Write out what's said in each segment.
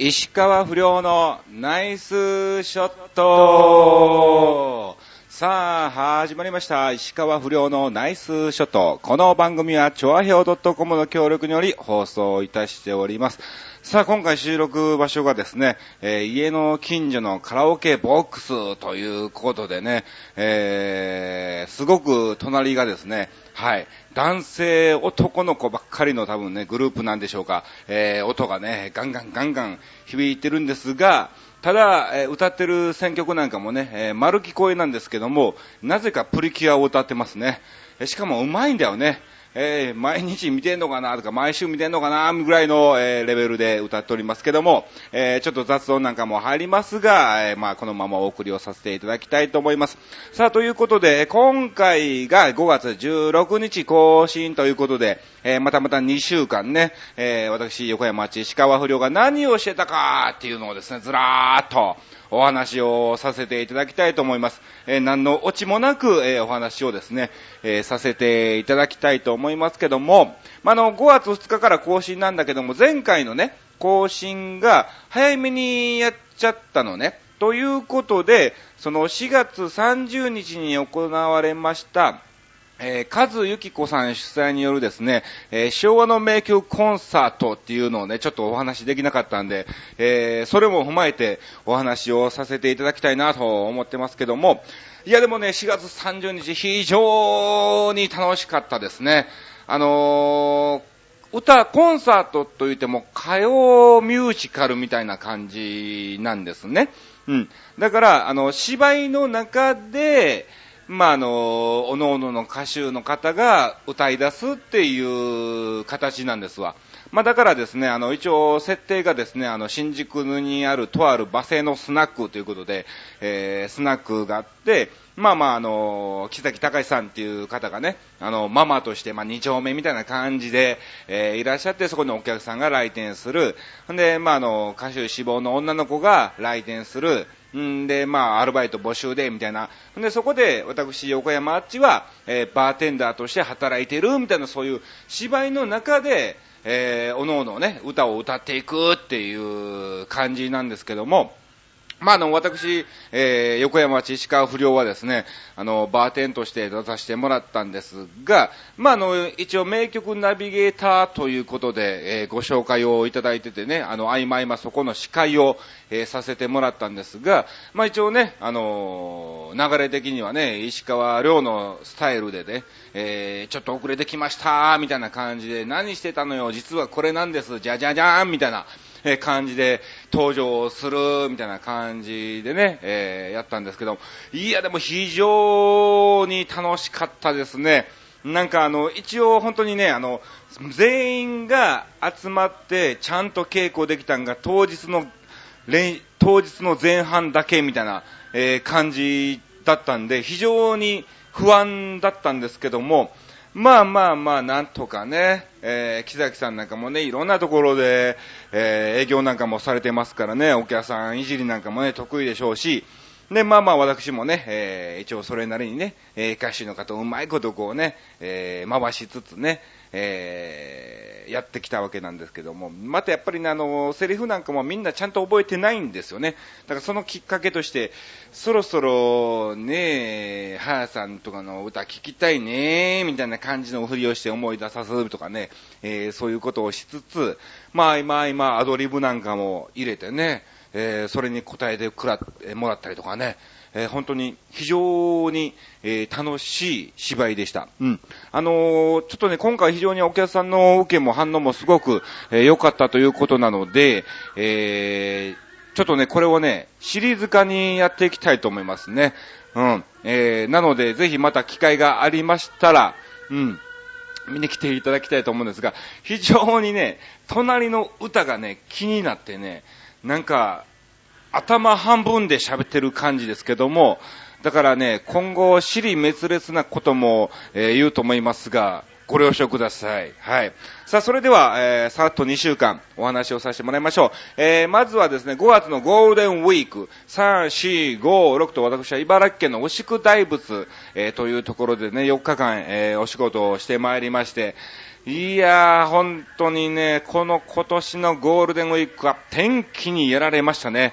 石川不良のナイスショットさあ、始まりました。石川不良のナイスショット。この番組は、チョアヘオ .com の協力により放送いたしております。さあ、今回収録場所がですね、えー家の近所のカラオケボックスということでね、えー、すごく隣がですね、はい、男性、男の子ばっかりの多分ね、グループなんでしょうか、えー、音がね、ガンガンガンガン響いてるんですが、ただ、え歌ってる選曲なんかもね、え丸聞こえなんですけども、なぜかプリキュアを歌ってますね。えしかも上手いんだよね。えー毎日見てんのかなとか、毎週見てんのかなぐらいの、えーレベルで歌っておりますけども、えーちょっと雑音なんかも入りますが、えまあ、このままお送りをさせていただきたいと思います。さあ、ということで、今回が5月16日更新ということで、えまたまた2週間ね、え私、横山町石川不良が何をしてたかっていうのをですね、ずらーっと、お話をさせていただきたいと思います。えー何のオチもなく、えーお話をですね、えーさせていただきたいと思いますけども、まあ、あの、5月2日から更新なんだけども、前回のね、更新が早めにやっちゃったのね。ということで、その4月30日に行われました、えー、カズユキコさん主催によるですね、えー昭和の名曲コンサートっていうのをね、ちょっとお話できなかったんで、えーそれも踏まえてお話をさせていただきたいなと思ってますけども、いやでもね、4月30日非常に楽しかったですね。あの歌、コンサートといっても歌謡ミュージカルみたいな感じなんですね。うん。だから、あの、芝居の中で、まあ、あの、おのおのの歌手の方が歌い出すっていう形なんですわ。まあ、だからですね、あの、一応、設定がですね、あの、新宿にあるとある馬製のスナックということで、えー、スナックがあって、まあまあ、あの、木崎隆さんっていう方がね、あの、ママとして、まあ、二丁目みたいな感じで、えーいらっしゃって、そこにお客さんが来店する。んで、まあ、あの、歌手志望の女の子が来店する。んで、まあ、アルバイト募集で、みたいな。で、そこで、私、横山あっちは、えーバーテンダーとして働いてる、みたいな、そういう芝居の中で、えー、おのおのね、歌を歌っていくっていう感じなんですけども、まあ、あの、私、えー、横山町石川不良はですね、あの、バーテンとして出させてもらったんですが、まあ、あの、一応名曲ナビゲーターということで、えーご紹介をいただいててね、あの、合間合間そこの司会を、えーさせてもらったんですが、まあ、一応ね、あの流れ的にはね、石川亮のスタイルでね、えーちょっと遅れてきました、みたいな感じで、何してたのよ、実はこれなんです、じゃじゃじゃーん、みたいな、え感じで登場する、みたいな感じでね、えーやったんですけど、いや、でも非常に楽しかったですね。なんかあの、一応本当にね、あの、全員が集まってちゃんと稽古できたんが当日の当日の前半だけみたいな、えー感じだったんで、非常に不安だったんですけども、まあまあまあ、なんとかね、えー木崎さんなんかもね、いろんなところで、えー営業なんかもされてますからね、お客さんいじりなんかもね、得意でしょうし、で、まあまあ私もね、えー一応それなりにね、えー歌手の方うまいことこうね、えー回しつつね、えーやってきたわけなんですけども、またやっぱりね、あの、セリフなんかもみんなちゃんと覚えてないんですよね。だからそのきっかけとして、そろそろね、はやさんとかの歌聞きたいね、みたいな感じのふりをして思い出させるとかね、えーそういうことをしつつ、まあ今今アドリブなんかも入れてね、えーそれに答えてくらってもらったりとかね、えー本当に非常に、えー楽しい芝居でした。うん。あのーちょっとね、今回非常にお客さんの受けも反応もすごくえー良、かったということなので、えーちょっとね、これをね、シリーズ化にやっていきたいと思いますね。うん。えーなので、ぜひまた機会がありましたら、うん。見に来ていただきたいと思うんですが、非常にね、隣の歌がね、気になってね、なんか、頭半分で喋ってる感じですけども、だからね、今後、尻滅裂なことも、えー言うと思いますが、ご了承ください。はい。さあ、それでは、えー、さっと2週間お話をさせてもらいましょう。えー、まずはですね、5月のゴールデンウィーク、3、4、5、6と私は茨城県の牛久大仏、えー、というところでね、4日間、えー、お仕事をしてまいりまして、いやー、本当にね、この今年のゴールデンウィークは天気にやられましたね。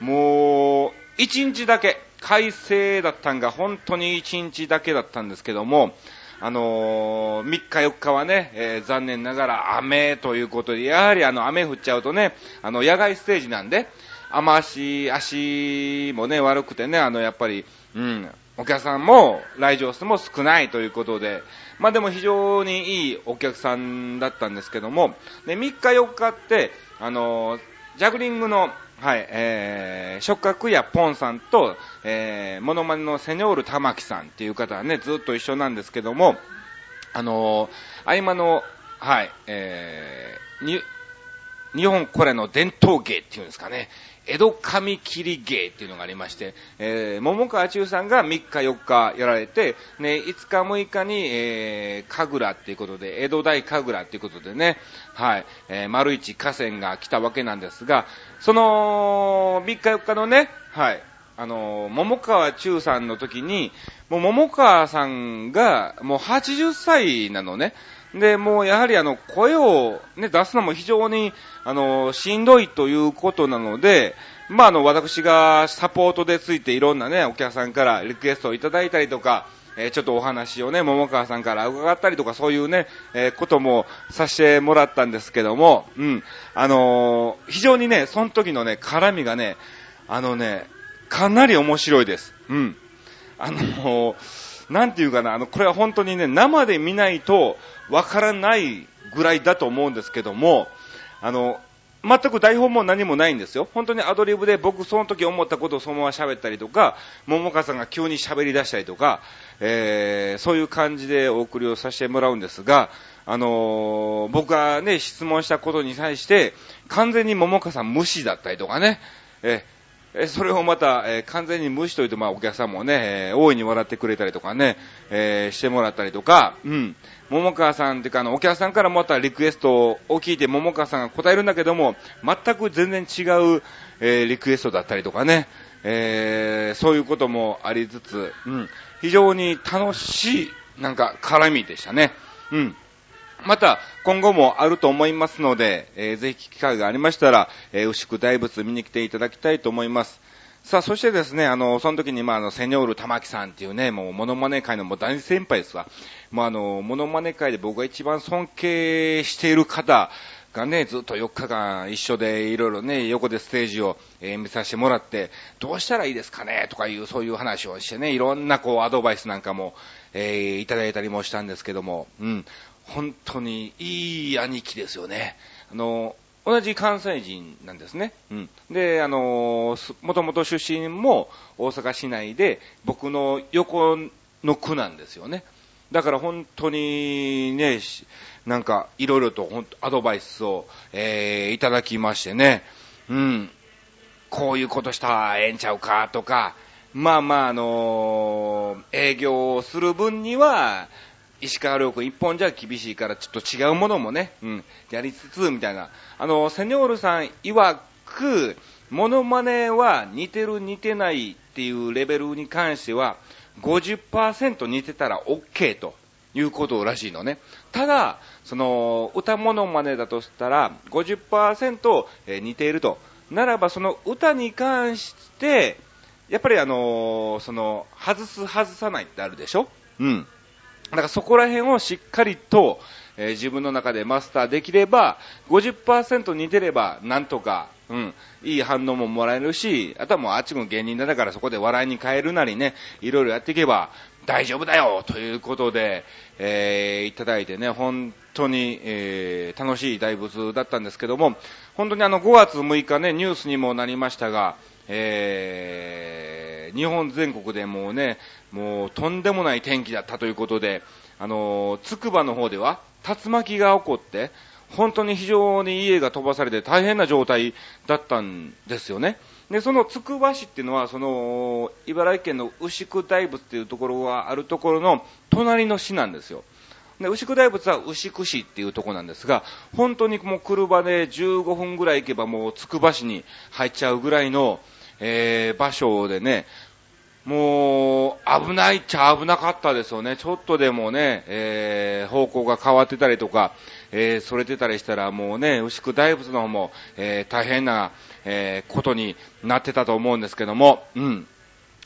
もう、1日だけ、快晴だったんが、本当に1日だけだったんですけども、あのー、3日4日はね、えー、残念ながら雨ということで、やはりあの雨降っちゃうとね、あの野外ステージなんで、雨足、足もね、悪くてね、あのやっぱり、うん、お客さんも来場数も少ないということで、まあでも非常にいいお客さんだったんですけども、で、3日4日って、あのー、ジャグリングのはい、えー、触覚やポンさんと、えー、モノマネのセニョール玉木さんっていう方はね、ずっと一緒なんですけども、あのー、合間の、はい、えー、に、日本これの伝統芸っていうんですかね、江戸髪切り芸っていうのがありまして、えー、桃川中さんが3日4日やられて、ね、5日6日に、えー、神楽っていうことで、江戸大神楽っていうことでね、はい、えー、丸一河川が来たわけなんですが、その、3日4日のね、はい、あの、桃川中さんの時に、もう桃川さんがもう80歳なのね。で、もうやはりあの、声をね、出すのも非常に、あの、しんどいということなので、まあ、あの、私がサポートでついていろんなね、お客さんからリクエストをいただいたりとか、えー、ちょっとお話をね、桃川さんから伺ったりとか、そういうね、えー、こともさせてもらったんですけども、うん。あのー、非常にね、その時のね、絡みがね、あのね、かなり面白いです。うん。あのなんていうかな、あの、これは本当にね、生で見ないとわからないぐらいだと思うんですけども、あの、全く台本も何もないんですよ。本当にアドリブで僕その時思ったことをそのまま喋ったりとか、桃川さんが急に喋り出したりとか、えー、そういう感じでお送りをさせてもらうんですが、あのー、僕がね、質問したことに対して、完全に桃川さん無視だったりとかね、ええそれをまた、え、完全に無視といて、まあ、お客さんもね、え、大いに笑ってくれたりとかね、え、してもらったりとか、うん。桃川さんっていうか、あの、お客さんからまたリクエストを聞いて、桃川さんが答えるんだけども、全く全然違う、え、リクエストだったりとかね、えー、そういうこともありつつ、うん。非常に楽しい、なんか、絡みでしたね。うん。また、今後もあると思いますので、えー、ぜひ機会がありましたら、えー、牛久大仏見に来ていただきたいと思います。さあ、そしてですね、あの、その時に、まあ、あの、セニョール玉木さんっていうね、もう、モノマネ界のもう大先輩ですわ。まあ、あの、モノマネ界で僕が一番尊敬している方がね、ずっと4日間一緒でいろいろね、横でステージを、えー、見させてもらって、どうしたらいいですかねとかいう、そういう話をしてね、いろんなこう、アドバイスなんかも、えー、いただいたりもしたんですけども、うん。本当にいい兄貴ですよね。あの、同じ関西人なんですね。うん。で、あの、もともと出身も大阪市内で、僕の横の区なんですよね。だから本当にね、なんかいろいろとアドバイスを、えー、いただきましてね、うん。こういうことしたらええんちゃうかとか、まあまああのー、営業をする分には、石川遼君一本じゃ厳しいからちょっと違うものもね、うん、やりつつ、みたいな。あの、セニョールさん曰く、モノマネは似てる似てないっていうレベルに関しては、50%似てたら OK ということらしいのね。ただ、その、歌モノマネだとしたら50%似ていると。ならば、その歌に関して、やっぱりあのその、外す外さないってあるでしょ？うん。だからそこら辺をしっかりと、えー、自分の中でマスターできれば、50%似てれば、なんとか、うん、いい反応ももらえるし、あとはもうあっちも芸人だからそこで笑いに変えるなりね、いろいろやっていけば大丈夫だよということで、えー、いただいてね、本当に、えー、楽しい大仏だったんですけども、本当にあの5月6日ね、ニュースにもなりましたが、えー、日本全国でもうね、もうとんでもない天気だったということで、あの、つくばの方では竜巻が起こって、本当に非常に家が飛ばされて大変な状態だったんですよね。で、そのつくば市っていうのは、その、茨城県の牛久大仏っていうところがあるところの隣の市なんですよ。で、牛久大仏は牛久市っていうとこなんですが、本当にもう車で15分ぐらい行けばもうつくば市に入っちゃうぐらいの、えー、場所でね、もう、危ないっちゃ危なかったですよね。ちょっとでもね、えー、方向が変わってたりとか、えー、それてたりしたらもうね、牛久大仏の方も、えー、大変な、えー、ことになってたと思うんですけども、うん。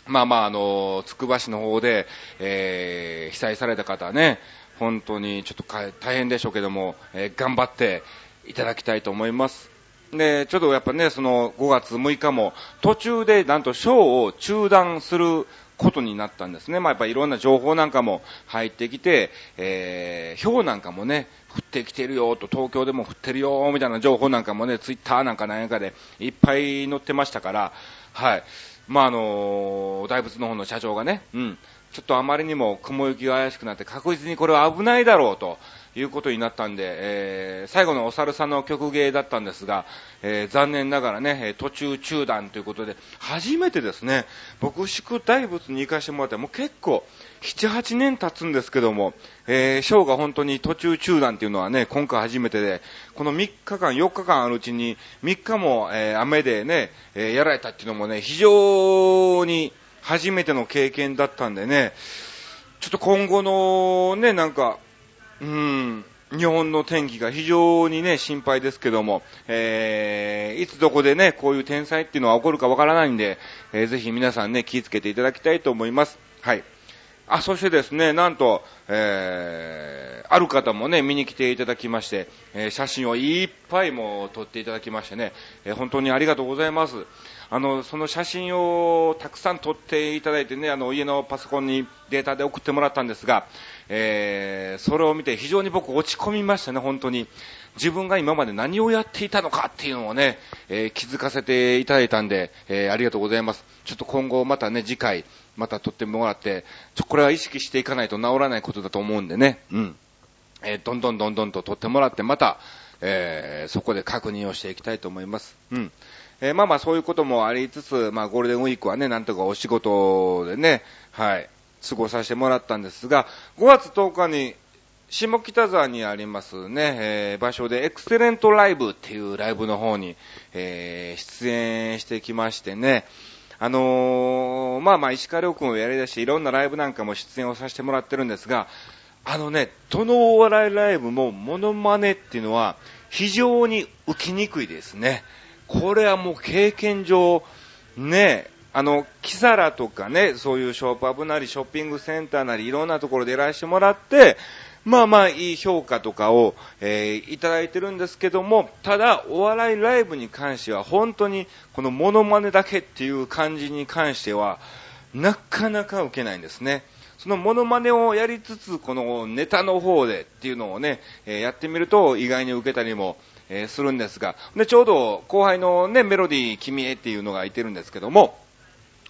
まあまあ、あの、つくば市の方で、えー、被災された方ね、本当にちょっと大変でしょうけども、えー、頑張っていただきたいと思います。で、ちょっとやっぱね、その5月6日も途中でなんとショーを中断することになったんですね。まあやっぱいろんな情報なんかも入ってきて、えー、氷なんかもね、降ってきてるよと、東京でも降ってるよみたいな情報なんかもね、ツイッターなんかなんかでいっぱい載ってましたから、はい。まああの大仏の方の社長がね、うん、ちょっとあまりにも雲行きが怪しくなって確実にこれは危ないだろうということになったんで、えー、最後のお猿さんの曲芸だったんですが、えー、残念ながらね、途中中断ということで、初めてですね、僕、宿大仏に行かしてもらって、もう結構、7、8年経つんですけども、えー、ショーが本当に途中中断っていうのはね、今回初めてで、この3日間、4日間あるうちに、3日も、えー、雨でね、え、やられたっていうのもね、非常に初めての経験だったんでね、ちょっと今後のね、なんか、うん、日本の天気が非常にね、心配ですけども、えー、いつどこでね、こういう天災っていうのは起こるかわからないんで、えー、ぜひ皆さんね、気をつけていただきたいと思います。はい。あ、そしてですね、なんと、えー、ある方もね、見に来ていただきまして、えー、写真をいっぱいも撮っていただきましてね、えー、本当にありがとうございます。あの、その写真をたくさん撮っていただいてね、あの、家のパソコンにデータで送ってもらったんですが、えー、それを見て非常に僕落ち込みましたね、本当に。自分が今まで何をやっていたのかっていうのをね、えー、気づかせていただいたんで、えー、ありがとうございます。ちょっと今後またね、次回、また撮ってもらって、ちょ、これは意識していかないと治らないことだと思うんでね、うん。えー、どんどんどんどんと撮ってもらって、また、えー、そこで確認をしていきたいと思います。うん。えー、まあまあそういうこともありつつ、まあゴールデンウィークはね、なんとかお仕事でね、はい、過ごさせてもらったんですが、5月10日に下北沢にありますね、えー、場所でエクセレントライブっていうライブの方に、えー、出演してきましてね、あのー、まあまあ石川遼君をやり出していろんなライブなんかも出演をさせてもらってるんですが、あのね、どのお笑いライブもモノマネっていうのは非常に受きにくいですね。これはもう経験上、ね、あの、キサラとかね、そういうショップアップなり、ショッピングセンターなり、いろんなところでいらしてもらって、まあまあいい評価とかを、えー、いただいてるんですけども、ただ、お笑いライブに関しては、本当に、このモノマネだけっていう感じに関しては、なかなか受けないんですね。そのモノマネをやりつつ、このネタの方でっていうのをね、えー、やってみると意外に受けたりも、えー、するんですが、で、ちょうど後輩のね、メロディー君へっていうのがいてるんですけども、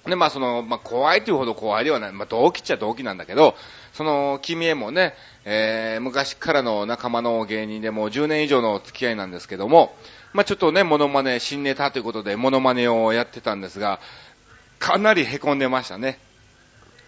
で、まあその、まあ怖いというほど怖いではない、まあ同期っちゃ同期なんだけど、その、君へもね、えー、昔からの仲間の芸人でも10年以上の付き合いなんですけども、まあちょっとね、モノマネ、新ネタということでモノマネをやってたんですが、かなり凹んでましたね。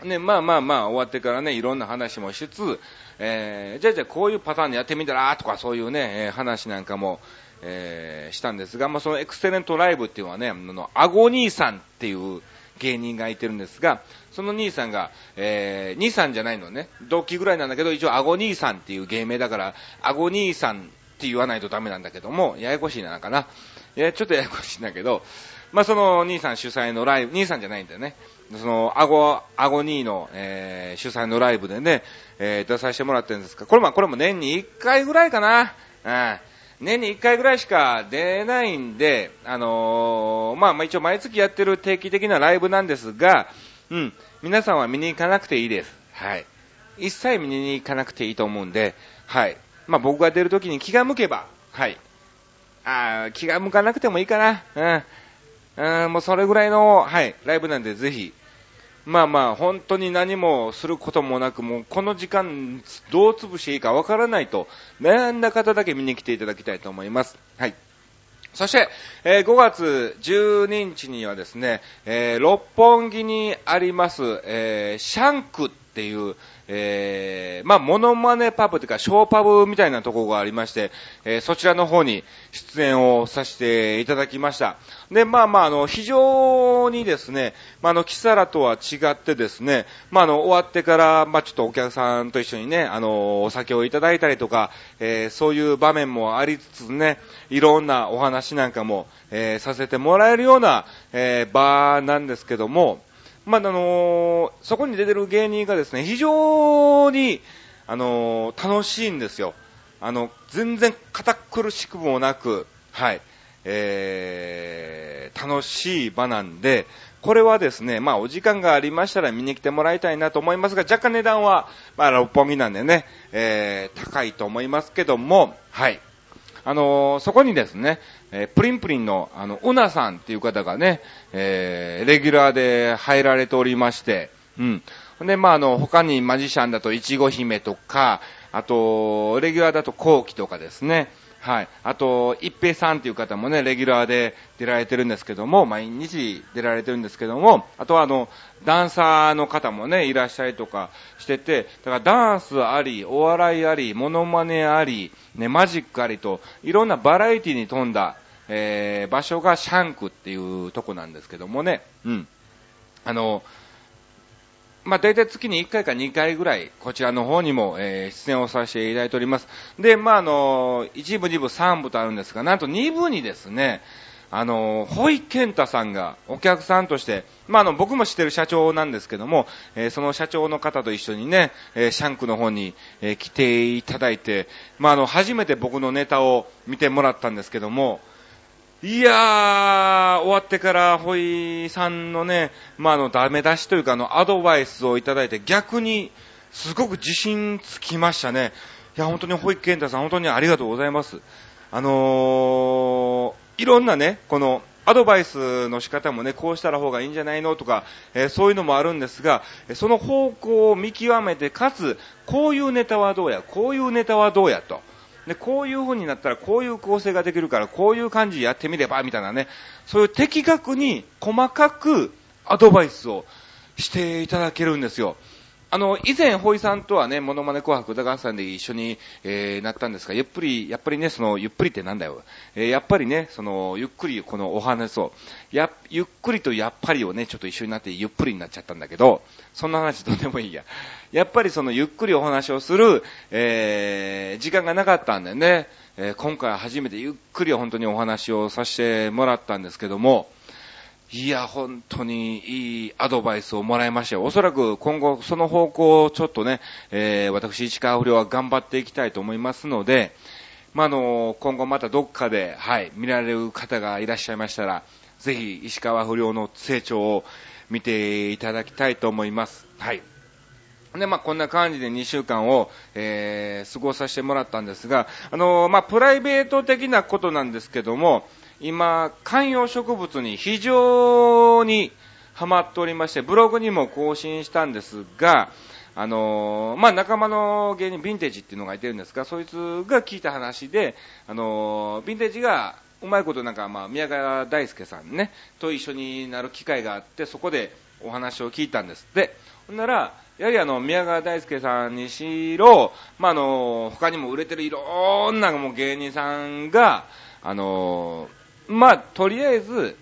ね、まあまあまあ終わってからね、いろんな話もしつつ、えー、じゃあじゃあこういうパターンでやってみたらとかそういうね、えー、話なんかも、えー、したんですが、まあそのエクセレントライブっていうのはね、あの、アゴ兄さんっていう芸人がいてるんですが、その兄さんが、えー、兄さんじゃないのね、同期ぐらいなんだけど、一応アゴ兄さんっていう芸名だから、アゴ兄さんって言わないとダメなんだけども、ややこしいなのかな。いや、ちょっとややこしいんだけど、まあその兄さん主催のライブ、兄さんじゃないんだよね。その、アゴ、アゴニーの、えー、主催のライブでね、えー、出させてもらってるんですが、これも、これも年に1回ぐらいかな。うん。年に1回ぐらいしか出ないんで、あのー、まあ、まあ一応毎月やってる定期的なライブなんですが、うん、皆さんは見に行かなくていいです。はい。一切見に行かなくていいと思うんで、はい。まあ僕が出るときに気が向けば、はい。あ気が向かなくてもいいかな。うん。うん、もうそれぐらいの、はい、ライブなんでぜひ、まあまあ、本当に何もすることもなく、もうこの時間、どう潰していいかわからないと、悩んだ方だけ見に来ていただきたいと思います。はい。そして、えー、5月12日にはですね、えー、六本木にあります、えー、シャンクってっていう、えー、まあ、モノマネパブというか、ショーパブみたいなところがありまして、えーそちらの方に出演をさせていただきました。で、まあまあ、あの、非常にですね、まあ、あの、キサラとは違ってですね、まあ、あの、終わってから、まあ、ちょっとお客さんと一緒にね、あの、お酒をいただいたりとか、えーそういう場面もありつつね、いろんなお話なんかも、えーさせてもらえるような、えー場なんですけども、まあ、あのそこに出てる芸人がですね、非常に、あの楽しいんですよ。あの、全然堅苦しくもなく、はい、えー、楽しい場なんで、これはですね、まあ、お時間がありましたら見に来てもらいたいなと思いますが、若干値段は、まあ、六本木なんでね、えー、高いと思いますけども、はい。あのーそこにですね、えープリンプリンの、あの、うなさんっていう方がね、えーレギュラーで入られておりまして、うん。で、まあ、あの、他にマジシャンだと、いちご姫とか、あと、レギュラーだと、コウキとかですね、はい。あと、一平さんっていう方もね、レギュラーで出られてるんですけども、毎日出られてるんですけども、あとはあの、ダンサーの方もね、いらっしゃりとかしてて、だからダンスあり、お笑いあり、モノマネあり、ね、マジックありと、いろんなバラエティに富んだ、えー、場所がシャンクっていうとこなんですけどもね、うん。あの、まあ、大体月に1回か2回ぐらい、こちらの方にも、えー出演をさせていただいております。で、まあ、あの、1部、2部、3部とあるんですが、なんと2部にですね、あの、ホイケンタさんがお客さんとして、まあ、あの、僕も知ってる社長なんですけども、えーその社長の方と一緒にね、えーシャンクの方に、えー来ていただいて、まあ、あの、初めて僕のネタを見てもらったんですけども、いやー、終わってから、ホイさんのね、まあ、の、ダメ出しというか、あの、アドバイスをいただいて、逆に、すごく自信つきましたね。いや、本当にホイケンタさん、本当にありがとうございます。あのー、いろんなね、この、アドバイスの仕方もね、こうしたら方がいいんじゃないのとか、えーそういうのもあるんですが、その方向を見極めて、かつ、こういうネタはどうや、こういうネタはどうやと。で、こういう風になったらこういう構成ができるからこういう感じでやってみればみたいなね、そういう的確に細かくアドバイスをしていただけるんですよ。あの、以前、ホイさんとはね、モノマネ紅白歌合戦で一緒に、えーなったんですが、ゆっくり、やっぱりね、その、ゆっくりってなんだよ。えーやっぱりね、その、ゆっくりこのお話を、や、ゆっくりとやっぱりをね、ちょっと一緒になってゆっくりになっちゃったんだけど、そんな話どうでもいいや。やっぱりその、ゆっくりお話をする、えー時間がなかったんでね、えー今回初めてゆっくり本当にお話をさせてもらったんですけども、いや、本当にいいアドバイスをもらいましたよ。おそらく今後その方向をちょっとね、えー私、市川不良は頑張っていきたいと思いますので、まあ、あの、今後またどっかで、はい、見られる方がいらっしゃいましたら、ぜひ石川不良の成長を見ていただきたいと思います。はい。で、まあ、こんな感じで2週間を、えー過ごさせてもらったんですが、あのまあ、プライベート的なことなんですけども、今、観葉植物に非常にハマっておりまして、ブログにも更新したんですが、あのまあ、仲間の芸人、ヴィンテージっていうのがいてるんですが、そいつが聞いた話で、あのヴィンテージが、うまいことなんか、まあ、宮川大輔さんね、と一緒になる機会があって、そこでお話を聞いたんですって。ほんなら、やはりあの、宮川大輔さんにしろ、まあ、あの、他にも売れてるいろんなもう芸人さんが、あの、まあ、とりあえず、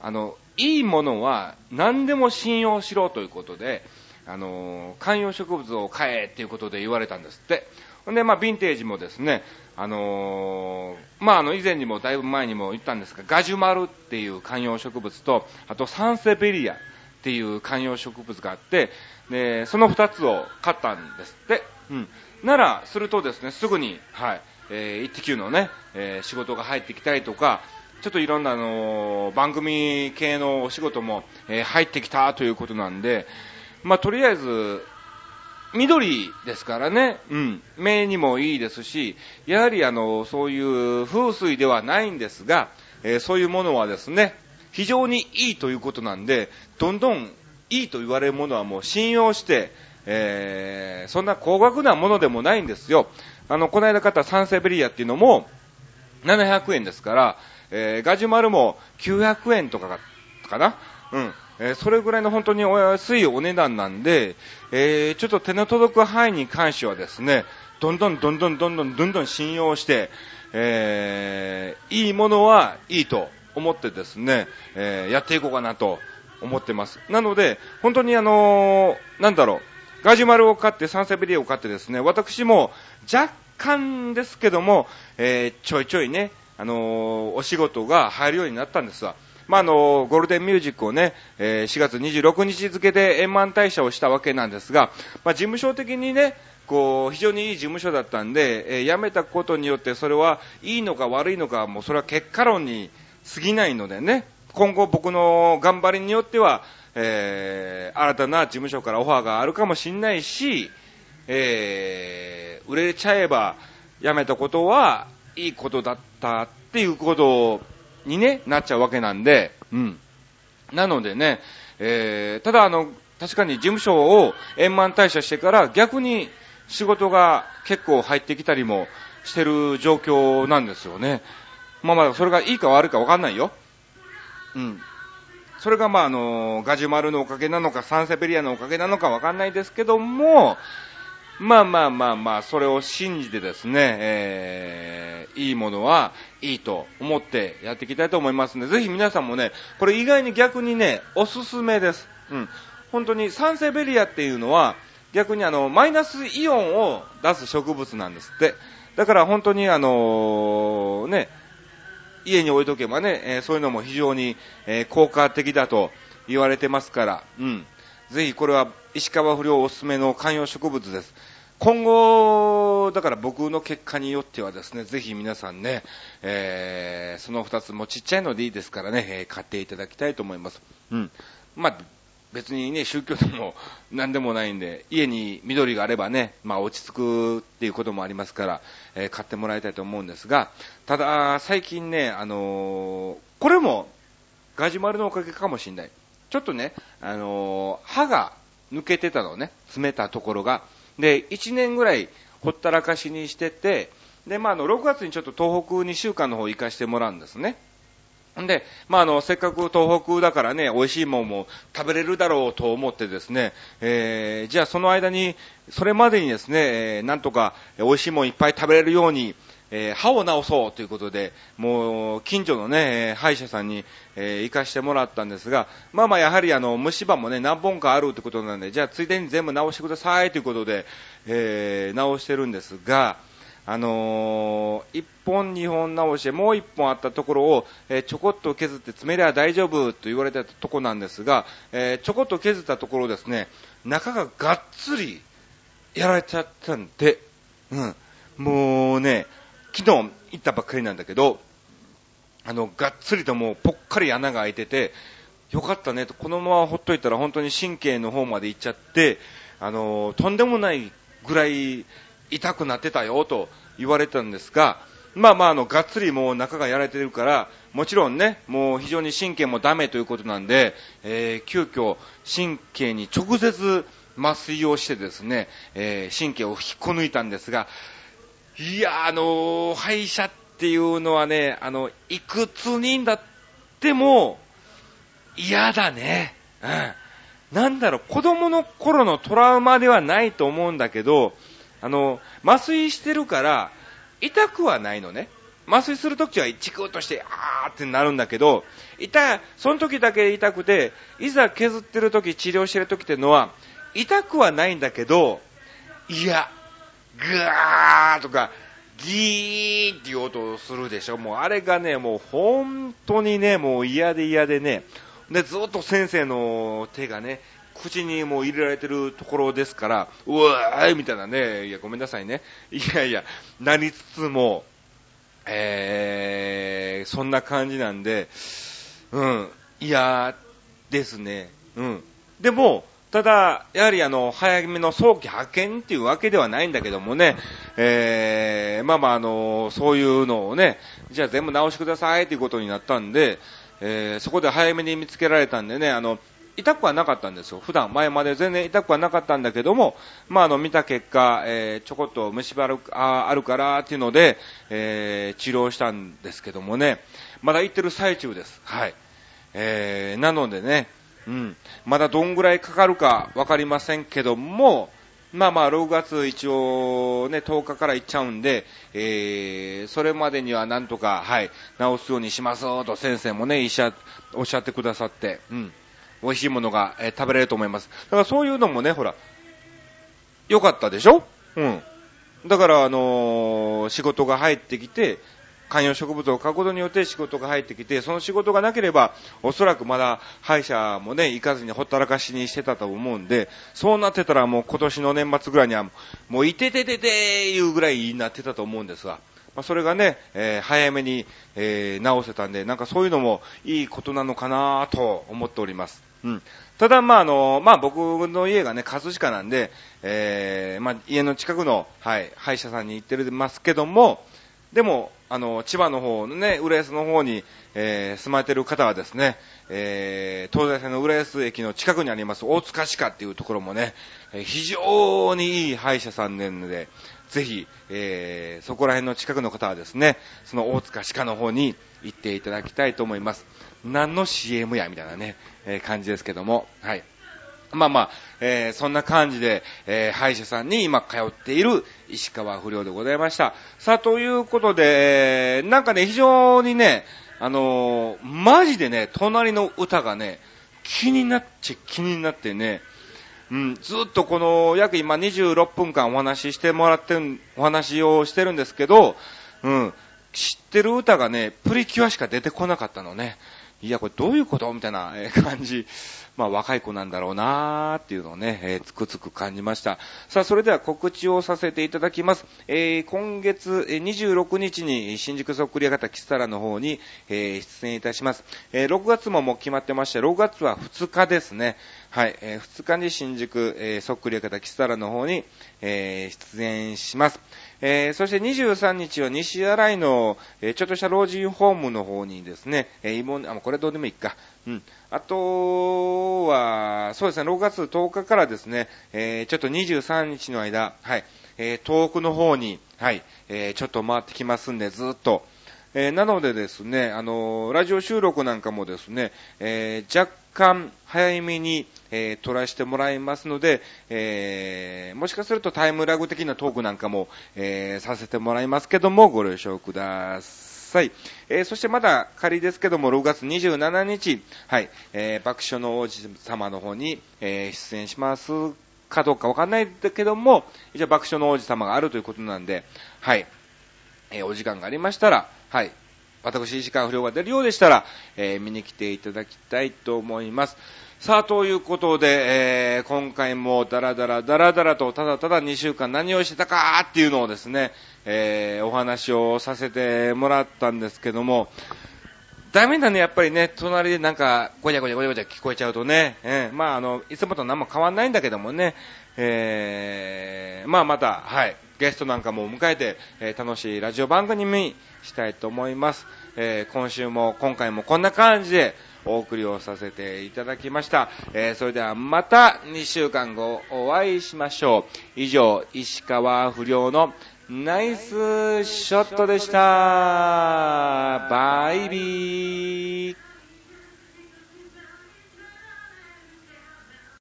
あの、いいものは何でも信用しろということで、あの、観葉植物を買えっていうことで言われたんですって。んで、まあ、ヴィンテージもですね、あのーまあ、あの、以前にもだいぶ前にも言ったんですが、ガジュマルっていう観葉植物と、あとサンセベリアっていう観葉植物があって、で、その二つを買ったんですって。うん。なら、するとですね、すぐに、はい、えー、イッテ Q のね、えー仕事が入ってきたりとか、ちょっといろんな、あのー番組系のお仕事も、えー入ってきたということなんで、まあ、とりあえず、緑ですからね、うん、目にもいいですし、やはりあの、そういう風水ではないんですが、えーそういうものはですね、非常にいいということなんで、どんどんいいと言われるものはもう信用して、えーそんな高額なものでもないんですよ。あの、この間買ったサンセベリアっていうのも、700円ですから、えーガジュマルも900円とかかかな？うん。えそれぐらいの本当にお安いお値段なんで、えちょっと手の届く範囲に関してはですね、どんどんどんどんどんどんどんどん信用して、えーいいものはいいと思ってですね、えーやっていこうかなと思ってます。なので、本当にあのーなんだろう、ガジュマルを買って、サンセベリアを買ってですね、私も若干ですけども、えーちょいちょいね、あのお仕事が入るようになったんですわ。まあ、のゴールデンミュージックをね、えー4月26日付で円満退社をしたわけなんですが、まあ、事務所的にね、こう、非常にいい事務所だったんで、えー辞めたことによってそれはいいのか悪いのか、もうそれは結果論に過ぎないのでね、今後僕の頑張りによっては、えー新たな事務所からオファーがあるかもしれないし、えー売れちゃえば辞めたことはいいことだったっていうことをにね、なっちゃうわけなんで、うん。なのでね、えーただあの、確かに事務所を円満退社してから逆に仕事が結構入ってきたりもしてる状況なんですよね。まあまあ、それがいいか悪いかわかんないよ。うん。それがまああの、ガジュマルのおかげなのか、サンセベリアのおかげなのかわかんないですけども、まあまあまあまあ、それを信じてですね、えー、いいものはいいと思ってやっていきたいと思いますので、ぜひ皆さんもね、これ意外に逆にね、おすすめです。うん。本当にサンセベリアっていうのは、逆にあの、マイナスイオンを出す植物なんですって。だから本当にあのね、家に置いとけばね、えーそういうのも非常に、えー効果的だと言われてますから、うん。ぜひこれは石川不良おすすめの観葉植物です。今後、だから僕の結果によってはですね、ぜひ皆さんね、えーその二つもちっちゃいのでいいですからね、えー買っていただきたいと思います。うん。まあ、別にね、宗教でも 何でもないんで、家に緑があればね、まあ落ち着くっていうこともありますから、えー買ってもらいたいと思うんですが、ただ、最近ね、あのーこれも、ガジュマルのおかげかもしれない。ちょっとね、あのー歯が抜けてたのね、詰めたところが。で、1年ぐらいほったらかしにしてて、で、まあ、あの、6月にちょっと東北2週間の方行かしてもらうんですね。んで、まあ、あの、せっかく東北だからね、美味しいもんも食べれるだろうと思ってですね、えー、じゃあその間に、それまでにですね、えーなんとか美味しいもんいっぱい食べれるように、えー歯を治そうということで、もう、近所のね、歯医者さんに、えー行かしてもらったんですが、まあまあ、やはりあの、虫歯もね、何本かあるということなんで、じゃあついでに全部直してくださいということで、えー直してるんですが、あのー、1本2本直してもう1本あったところを、えーちょこっと削って詰めりゃ大丈夫と言われたところなんですが、えーちょこっと削ったところですね、中ががっつりやられちゃったんで、うん、もうね、昨日行ったばっかりなんだけど、あの、がっつりともうぽっかり穴が開いてて、よかったねと、このままほっといたら本当に神経の方まで行っちゃって、あの、とんでもないぐらい痛くなってたよと言われたんですが、まあまあ、あの、がっつりもう中がやられてるから、もちろんね、もう非常に神経もダメということなんで、えー、急遽神経に直接麻酔をしてですね、えー神経を引っこ抜いたんですが、いや、あのー歯医者っていうのはね、あの、いくつになっても嫌だね。うん。なんだろう、子供の頃のトラウマではないと思うんだけど、あの、麻酔してるから、痛くはないのね。麻酔するときはチクッとして、あーってなるんだけど、痛い、その時だけ痛くて、いざ削ってるとき、治療してるときっていうのは、痛くはないんだけど、いや、ぐわーとか、ギーっていう音をするでしょ。もうあれがね、もう本当にね、もう嫌で嫌でね、で、ずっと先生の手がね、口にもう入れられてるところですから、うわーいみたいなね、いや、ごめんなさいね。いやいや、なりつつも、えー、そんな感じなんで、うん、嫌ですね。うん。でも、ただ、やはりあの、早めの早期発見っていうわけではないんだけどもね、えー、まあまああの、そういうのをね、じゃあ全部直してくださいっていうことになったんで、えー、そこで早めに見つけられたんでね、あの、痛くはなかったんですよ。普段、前まで全然痛くはなかったんだけども、まあ、あの、見た結果、えー、ちょこっと虫歯あるああるからっていうので、えー、治療したんですけどもね、まだ行ってる最中です。はい。えー、なのでね、うん。まだどんぐらいかかるかわかりませんけども、まあまあ、6月一応ね、10日から行っちゃうんで、えー、それまでにはなんとか、はい、直すようにしますと先生もね、医者、おっしゃってくださって、うん。美味しいものが、えー食べれると思います。だからそういうのもね、ほら、良かったでしょ？うん。だから、あのー仕事が入ってきて、観葉植物を買うことによって仕事が入ってきて、その仕事がなければ、おそらくまだ歯医者もね、行かずにほったらかしにしてたと思うんで、そうなってたらもう今年の年末ぐらいには、もういてててていうぐらいになってたと思うんですが、まあ、それがね、えー早めに、えー直せたんで、なんかそういうのもいいことなのかなと思っております。うん。ただ、まあ、あの、まあ、僕の家がね、葛飾なんで、えーまあ、家の近くの、はい、歯医者さんに行ってますけども、でも、あの、千葉の方のね、浦安の方に、えー住まれてる方はですね、えー東西線の浦安駅の近くにあります大塚歯科っていうところもね、えー非常にいい歯医者さんなので、ぜひ、えーそこら辺の近くの方はですね、その大塚歯科の方に行っていただきたいと思います。何の CM やみたいなね、えー感じですけども、はい。まあまあ、えーそんな感じで、えー歯医者さんに今通っている石川不良でございました。さあ、ということで、なんかね、非常にね、あのーマジでね、隣の歌がね、気になっちゃ気になってね、うん、ずっとこの約今26分間お話ししてもらってる、お話をしてるんですけど、うん、知ってる歌がね、プリキュアしか出てこなかったのね。いや、これどういうこと？みたいな感じ。まあ、若い子なんだろうなーっていうのをね、えーつくつく感じました。さあ、それでは告知をさせていただきます。えー今月26日に新宿そっくり館キスタラの方に、えー出演いたします。えー6月ももう決まってまして、6月は2日ですね。はい、えー2日に新宿、えそっくり館キスタラの方に、えー出演します。えーそして23日は西新井の、えーちょっとした老人ホームの方にですね、えー、イボンあ、もうこれどうでもいいか。うん。あとは、そうですね、6月10日からですね、えーちょっと23日の間、はい、えー遠くの方に、はい、えーちょっと回ってきますんで、ずっと。えーなのでですね、あのーラジオ収録なんかもですね、えー若干早めに、えー撮らせてもらいますので、えーもしかするとタイムラグ的なトークなんかも、えーさせてもらいますけども、ご了承ください。えーそしてまだ仮ですけども、6月27日、はい、えー爆笑の王子様の方に、えー出演しますかどうかわかんないんだけども、一応爆笑の王子様があるということなんで、はい、えーお時間がありましたら、はい、私、石川不良が出るようでしたら、えー見に来ていただきたいと思います。さあ、ということで、えー今回もダラダラダラダラとただただ2週間何をしてたかっていうのをですね、えーお話をさせてもらったんですけども、ダメだね、やっぱりね、隣でなんか、ごちゃごちゃごちゃごちゃ聞こえちゃうとね、えーまあ、あの、いつもと何も変わんないんだけどもね、えーまあ、また、はい、ゲストなんかも迎えて、え楽しいラジオ番組にしたいと思います。え今週も、今回もこんな感じで、お送りをさせていただきました。えーそれではまた2週間後お会いしましょう。以上、石川不良のナイスショットでした。バイビー。